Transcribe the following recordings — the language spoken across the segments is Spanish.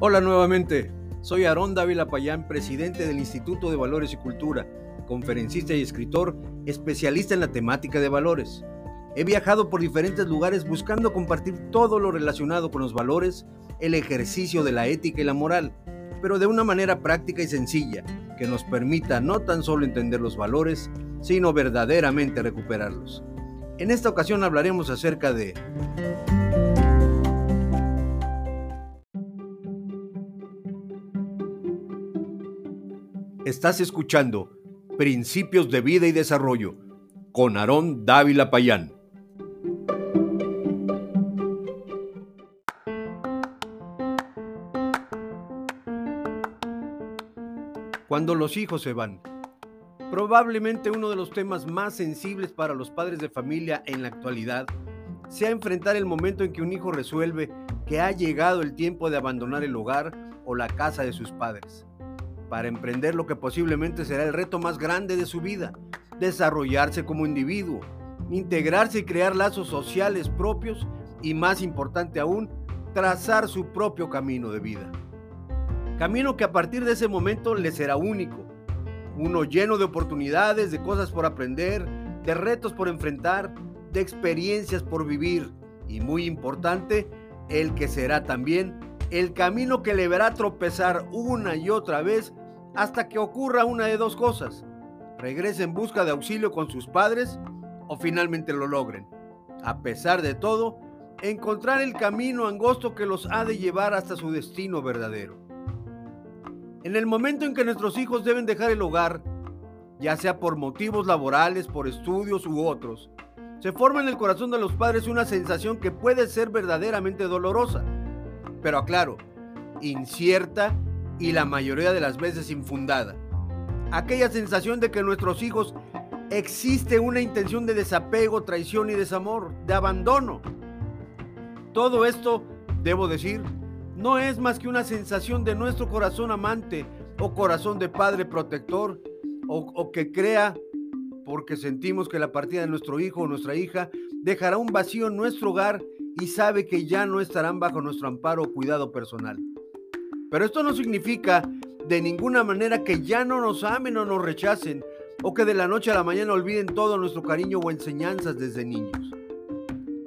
Hola nuevamente, soy Aarón Dávila Payán, presidente del Instituto de Valores y Cultura, conferencista y escritor, especialista en la temática de valores. He viajado por diferentes lugares buscando compartir todo lo relacionado con los valores, el ejercicio de la ética y la moral, pero de una manera práctica y sencilla, que nos permita no tan solo entender los valores, sino verdaderamente recuperarlos. En esta ocasión hablaremos acerca de Estás escuchando Principios de Vida y Desarrollo con Aarón Dávila Payán. Cuando los hijos se van. Probablemente uno de los temas más sensibles para los padres de familia en la actualidad sea enfrentar el momento en que un hijo resuelve que ha llegado el tiempo de abandonar el hogar o la casa de sus padres para emprender lo que posiblemente será el reto más grande de su vida, desarrollarse como individuo, integrarse y crear lazos sociales propios y más importante aún, trazar su propio camino de vida. Camino que a partir de ese momento le será único, uno lleno de oportunidades, de cosas por aprender, de retos por enfrentar, de experiencias por vivir y muy importante, el que será también el camino que le verá tropezar una y otra vez hasta que ocurra una de dos cosas. Regrese en busca de auxilio con sus padres o finalmente lo logren. A pesar de todo, encontrar el camino angosto que los ha de llevar hasta su destino verdadero. En el momento en que nuestros hijos deben dejar el hogar, ya sea por motivos laborales, por estudios u otros, se forma en el corazón de los padres una sensación que puede ser verdaderamente dolorosa, pero aclaro, incierta y la mayoría de las veces infundada. Aquella sensación de que nuestros hijos existe una intención de desapego, traición y desamor, de abandono. Todo esto, debo decir, no es más que una sensación de nuestro corazón amante o corazón de padre protector o, o, que crea porque sentimos que la partida de nuestro hijo o nuestra hija dejará un vacío en nuestro hogar y sabe que ya no estarán bajo nuestro amparo o cuidado personal. Pero esto no significa de ninguna manera que ya no nos amen o nos rechacen, o que de la noche a la mañana olviden todo nuestro cariño o enseñanzas desde niños.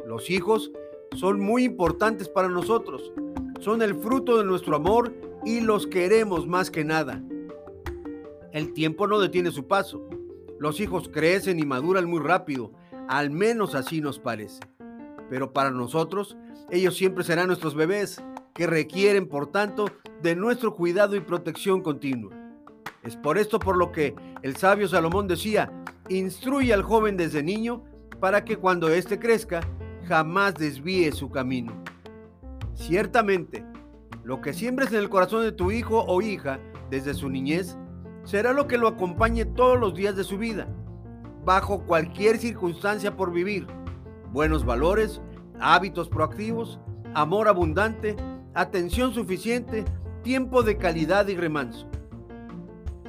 Los hijos son muy importantes para nosotros, son el fruto de nuestro amor y los queremos más que nada. El tiempo no detiene su paso. Los hijos crecen y maduran muy rápido, al menos así nos parece. Pero para nosotros, ellos siempre serán nuestros bebés, que requieren, por tanto, de nuestro cuidado y protección continua. Es por esto por lo que el sabio Salomón decía, instruye al joven desde niño para que cuando éste crezca jamás desvíe su camino. Ciertamente, lo que siembres en el corazón de tu hijo o hija desde su niñez será lo que lo acompañe todos los días de su vida, bajo cualquier circunstancia por vivir. Buenos valores, hábitos proactivos, amor abundante, atención suficiente, tiempo de calidad y remanso.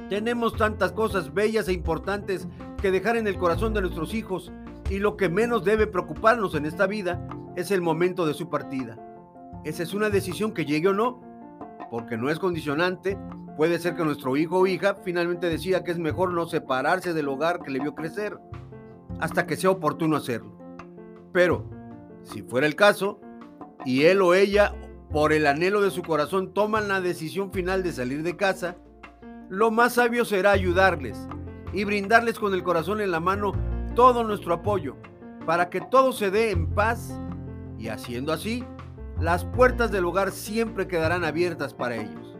Tenemos tantas cosas bellas e importantes que dejar en el corazón de nuestros hijos y lo que menos debe preocuparnos en esta vida es el momento de su partida. Esa es una decisión que llegue o no, porque no es condicionante. Puede ser que nuestro hijo o hija finalmente decida que es mejor no separarse del hogar que le vio crecer, hasta que sea oportuno hacerlo. Pero, si fuera el caso, y él o ella por el anhelo de su corazón toman la decisión final de salir de casa, lo más sabio será ayudarles y brindarles con el corazón en la mano todo nuestro apoyo para que todo se dé en paz y haciendo así, las puertas del hogar siempre quedarán abiertas para ellos.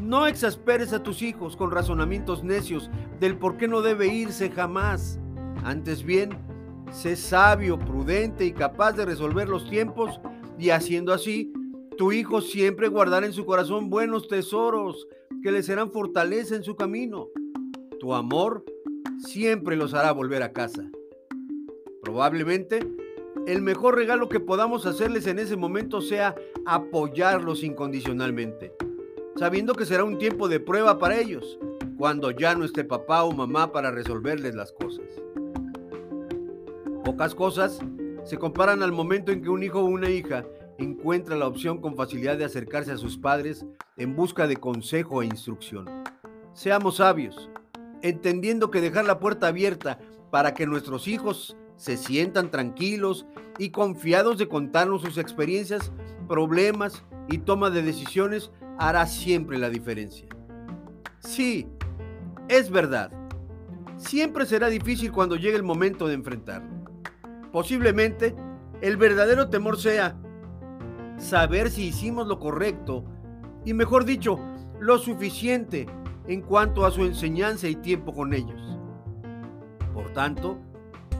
No exasperes a tus hijos con razonamientos necios del por qué no debe irse jamás. Antes bien, Sé sabio, prudente y capaz de resolver los tiempos y haciendo así, tu hijo siempre guardará en su corazón buenos tesoros que le serán fortaleza en su camino. Tu amor siempre los hará volver a casa. Probablemente el mejor regalo que podamos hacerles en ese momento sea apoyarlos incondicionalmente, sabiendo que será un tiempo de prueba para ellos, cuando ya no esté papá o mamá para resolverles las cosas. Pocas cosas se comparan al momento en que un hijo o una hija encuentra la opción con facilidad de acercarse a sus padres en busca de consejo e instrucción. Seamos sabios, entendiendo que dejar la puerta abierta para que nuestros hijos se sientan tranquilos y confiados de contarnos sus experiencias, problemas y toma de decisiones hará siempre la diferencia. Sí, es verdad. Siempre será difícil cuando llegue el momento de enfrentarlo. Posiblemente el verdadero temor sea saber si hicimos lo correcto y mejor dicho, lo suficiente en cuanto a su enseñanza y tiempo con ellos. Por tanto,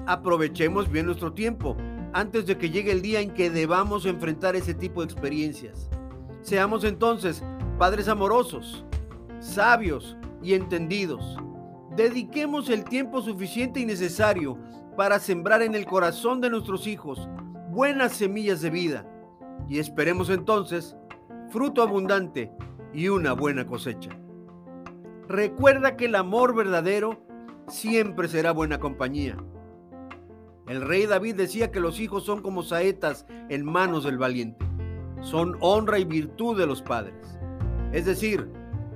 aprovechemos bien nuestro tiempo antes de que llegue el día en que debamos enfrentar ese tipo de experiencias. Seamos entonces padres amorosos, sabios y entendidos. Dediquemos el tiempo suficiente y necesario para sembrar en el corazón de nuestros hijos buenas semillas de vida y esperemos entonces fruto abundante y una buena cosecha. Recuerda que el amor verdadero siempre será buena compañía. El rey David decía que los hijos son como saetas en manos del valiente. Son honra y virtud de los padres. Es decir,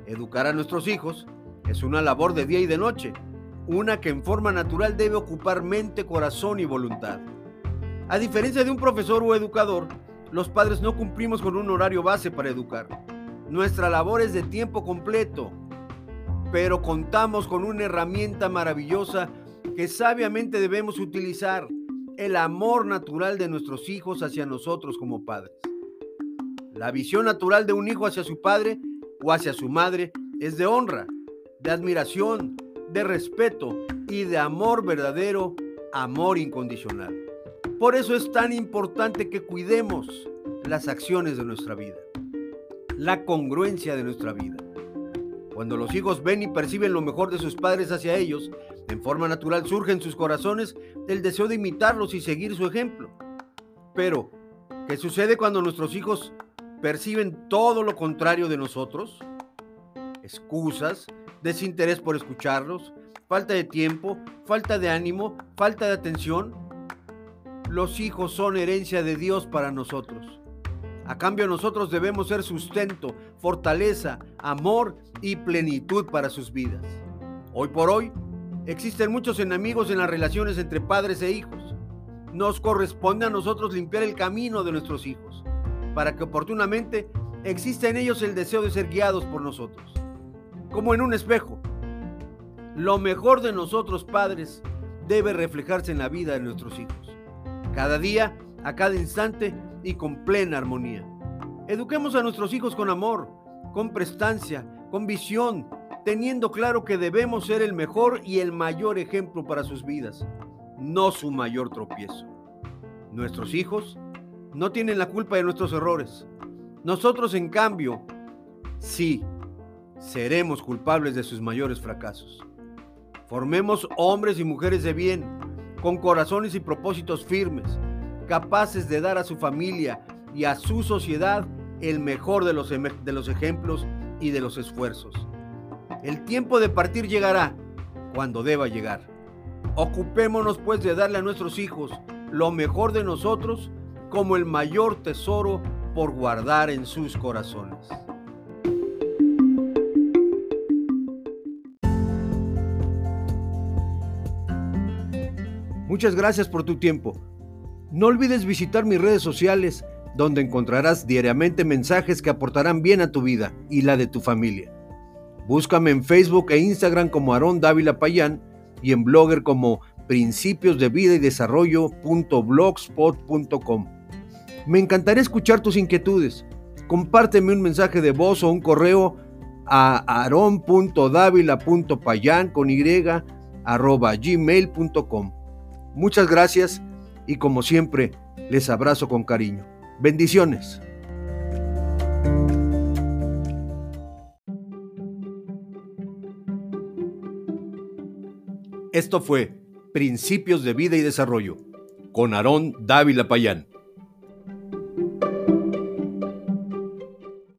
educar a nuestros hijos es una labor de día y de noche, una que en forma natural debe ocupar mente, corazón y voluntad. A diferencia de un profesor o educador, los padres no cumplimos con un horario base para educar. Nuestra labor es de tiempo completo, pero contamos con una herramienta maravillosa que sabiamente debemos utilizar el amor natural de nuestros hijos hacia nosotros como padres. La visión natural de un hijo hacia su padre o hacia su madre es de honra, de admiración, de respeto y de amor verdadero, amor incondicional. Por eso es tan importante que cuidemos las acciones de nuestra vida, la congruencia de nuestra vida. Cuando los hijos ven y perciben lo mejor de sus padres hacia ellos, en forma natural surge en sus corazones el deseo de imitarlos y seguir su ejemplo. Pero, ¿qué sucede cuando nuestros hijos perciben todo lo contrario de nosotros? Excusas, desinterés por escucharlos, falta de tiempo, falta de ánimo, falta de atención. Los hijos son herencia de Dios para nosotros. A cambio nosotros debemos ser sustento, fortaleza, amor y plenitud para sus vidas. Hoy por hoy existen muchos enemigos en las relaciones entre padres e hijos. Nos corresponde a nosotros limpiar el camino de nuestros hijos, para que oportunamente exista en ellos el deseo de ser guiados por nosotros. Como en un espejo, lo mejor de nosotros padres debe reflejarse en la vida de nuestros hijos. Cada día, a cada instante, y con plena armonía. Eduquemos a nuestros hijos con amor, con prestancia, con visión, teniendo claro que debemos ser el mejor y el mayor ejemplo para sus vidas, no su mayor tropiezo. Nuestros hijos no tienen la culpa de nuestros errores. Nosotros, en cambio, sí, seremos culpables de sus mayores fracasos. Formemos hombres y mujeres de bien, con corazones y propósitos firmes, capaces de dar a su familia y a su sociedad el mejor de los, de los ejemplos y de los esfuerzos. El tiempo de partir llegará cuando deba llegar. Ocupémonos pues de darle a nuestros hijos lo mejor de nosotros como el mayor tesoro por guardar en sus corazones. Muchas gracias por tu tiempo. No olvides visitar mis redes sociales, donde encontrarás diariamente mensajes que aportarán bien a tu vida y la de tu familia. Búscame en Facebook e Instagram como Aarón Dávila Payán y en Blogger como principios de vida y desarrollo.blogspot.com. Me encantaría escuchar tus inquietudes. Compárteme un mensaje de voz o un correo a aron.davila.payan con y arroba gmail.com. Muchas gracias y como siempre, les abrazo con cariño. Bendiciones. Esto fue Principios de Vida y Desarrollo con Aarón Dávila Payán.